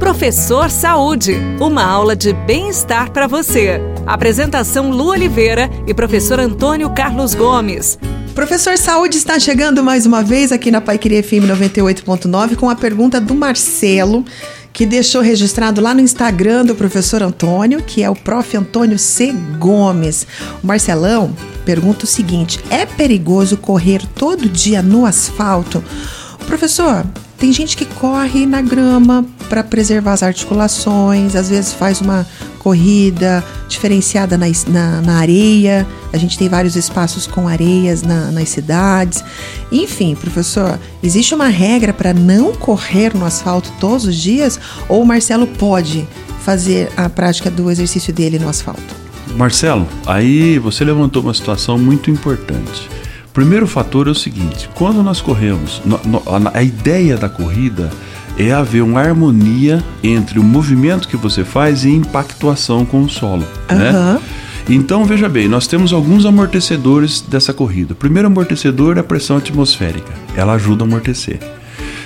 Professor Saúde, uma aula de bem-estar para você. Apresentação Lu Oliveira e professor Antônio Carlos Gomes. Professor Saúde está chegando mais uma vez aqui na Paiqueria FM 98.9 com a pergunta do Marcelo, que deixou registrado lá no Instagram do professor Antônio, que é o prof. Antônio C. Gomes. O Marcelão pergunta o seguinte: é perigoso correr todo dia no asfalto? Professor, tem gente que corre na grama para preservar as articulações, às vezes faz uma corrida diferenciada na, na, na, areia. A gente tem vários espaços com areias na, nas cidades. Enfim, professor, existe uma regra para não correr no asfalto todos os dias? Ou o Marcelo pode fazer a prática do exercício dele no asfalto? Marcelo, aí você levantou uma situação muito importante. Primeiro fator é o seguinte: quando nós corremos, a ideia da corrida é haver uma harmonia entre o movimento que você faz e a impactuação com o solo. Uhum. Né? Então, veja bem, nós temos alguns amortecedores dessa corrida. O primeiro amortecedor é a pressão atmosférica, ela ajuda a amortecer.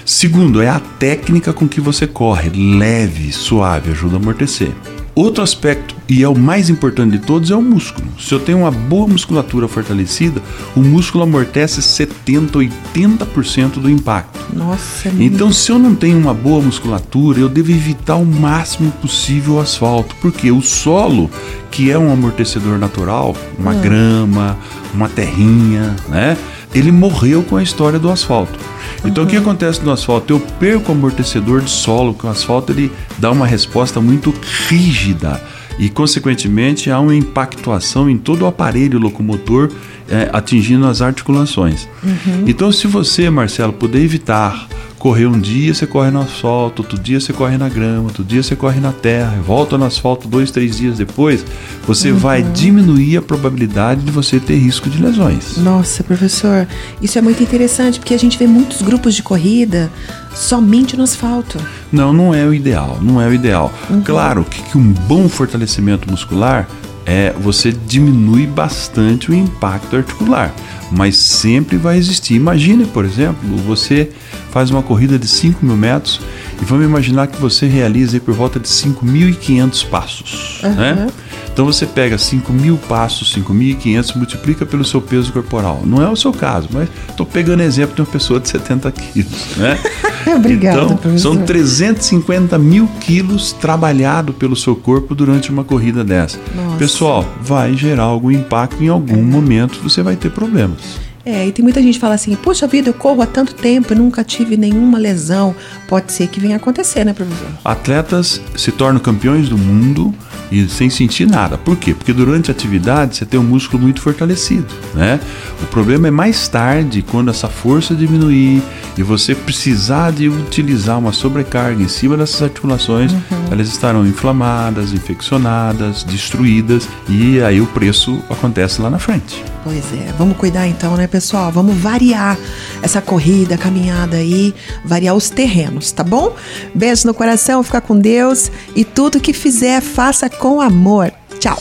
Segundo, é a técnica com que você corre, leve, suave, ajuda a amortecer. Outro aspecto, e é o mais importante de todos, é o músculo. Se eu tenho uma boa musculatura fortalecida, o músculo amortece 70, 80% do impacto. Nossa, Então, se eu não tenho uma boa musculatura, eu devo evitar o máximo possível o asfalto, porque o solo, que é um amortecedor natural, uma hum. grama, uma terrinha, né? Ele morreu com a história do asfalto. Então uhum. o que acontece no asfalto? Eu perco o amortecedor de solo, que o asfalto ele dá uma resposta muito rígida e consequentemente há uma impactuação em todo o aparelho locomotor é, atingindo as articulações. Uhum. Então se você, Marcelo, puder evitar correr um dia, você corre no asfalto, outro dia você corre na grama, outro dia você corre na terra, volta no asfalto dois, três dias depois, você uhum. vai diminuir a probabilidade de você ter risco de lesões. Nossa, professor, isso é muito interessante porque a gente vê muitos grupos de corrida somente no asfalto. Não, não é o ideal, não é o ideal. Uhum. Claro que, que um bom fortalecimento muscular é você diminui bastante o impacto articular, mas sempre vai existir. Imagine, por exemplo, você faz uma corrida de 5 mil metros e vamos imaginar que você realiza por volta de 5.500 passos, uhum. né? Então você pega 5 mil passos, 5.500, multiplica pelo seu peso corporal. Não é o seu caso, mas estou pegando exemplo de uma pessoa de 70 quilos, né? Obrigada, então, professor. são 350 mil quilos trabalhado pelo seu corpo durante uma corrida dessa. Nossa. Pessoal, vai gerar algum impacto em algum momento, você vai ter problemas. É, e tem muita gente que fala assim, poxa vida, eu corro há tanto tempo e nunca tive nenhuma lesão. Pode ser que venha acontecer, né, professor? Atletas se tornam campeões do mundo e sem sentir nada. Por quê? Porque durante a atividade você tem um músculo muito fortalecido, né? O problema é mais tarde, quando essa força diminuir e você precisar de utilizar uma sobrecarga em cima dessas articulações, uhum. Elas estarão inflamadas, infeccionadas, destruídas e aí o preço acontece lá na frente. Pois é, vamos cuidar então, né, pessoal? Vamos variar essa corrida, caminhada aí, variar os terrenos, tá bom? Beijo no coração, fica com Deus e tudo que fizer, faça com amor. Tchau.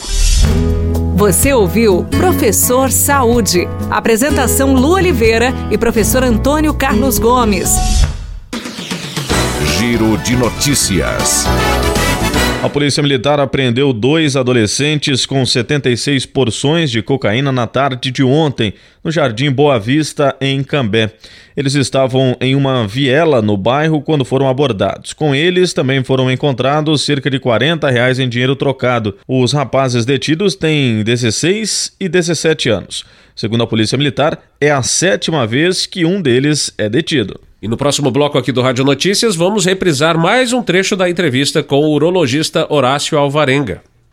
Você ouviu Professor Saúde. Apresentação Lu Oliveira e professor Antônio Carlos Gomes. Giro de notícias. A Polícia Militar apreendeu dois adolescentes com 76 porções de cocaína na tarde de ontem, no Jardim Boa Vista, em Cambé. Eles estavam em uma viela no bairro quando foram abordados. Com eles também foram encontrados cerca de 40 reais em dinheiro trocado. Os rapazes detidos têm 16 e 17 anos. Segundo a Polícia Militar, é a sétima vez que um deles é detido. E no próximo bloco aqui do Rádio Notícias, vamos reprisar mais um trecho da entrevista com o urologista Horácio Alvarenga.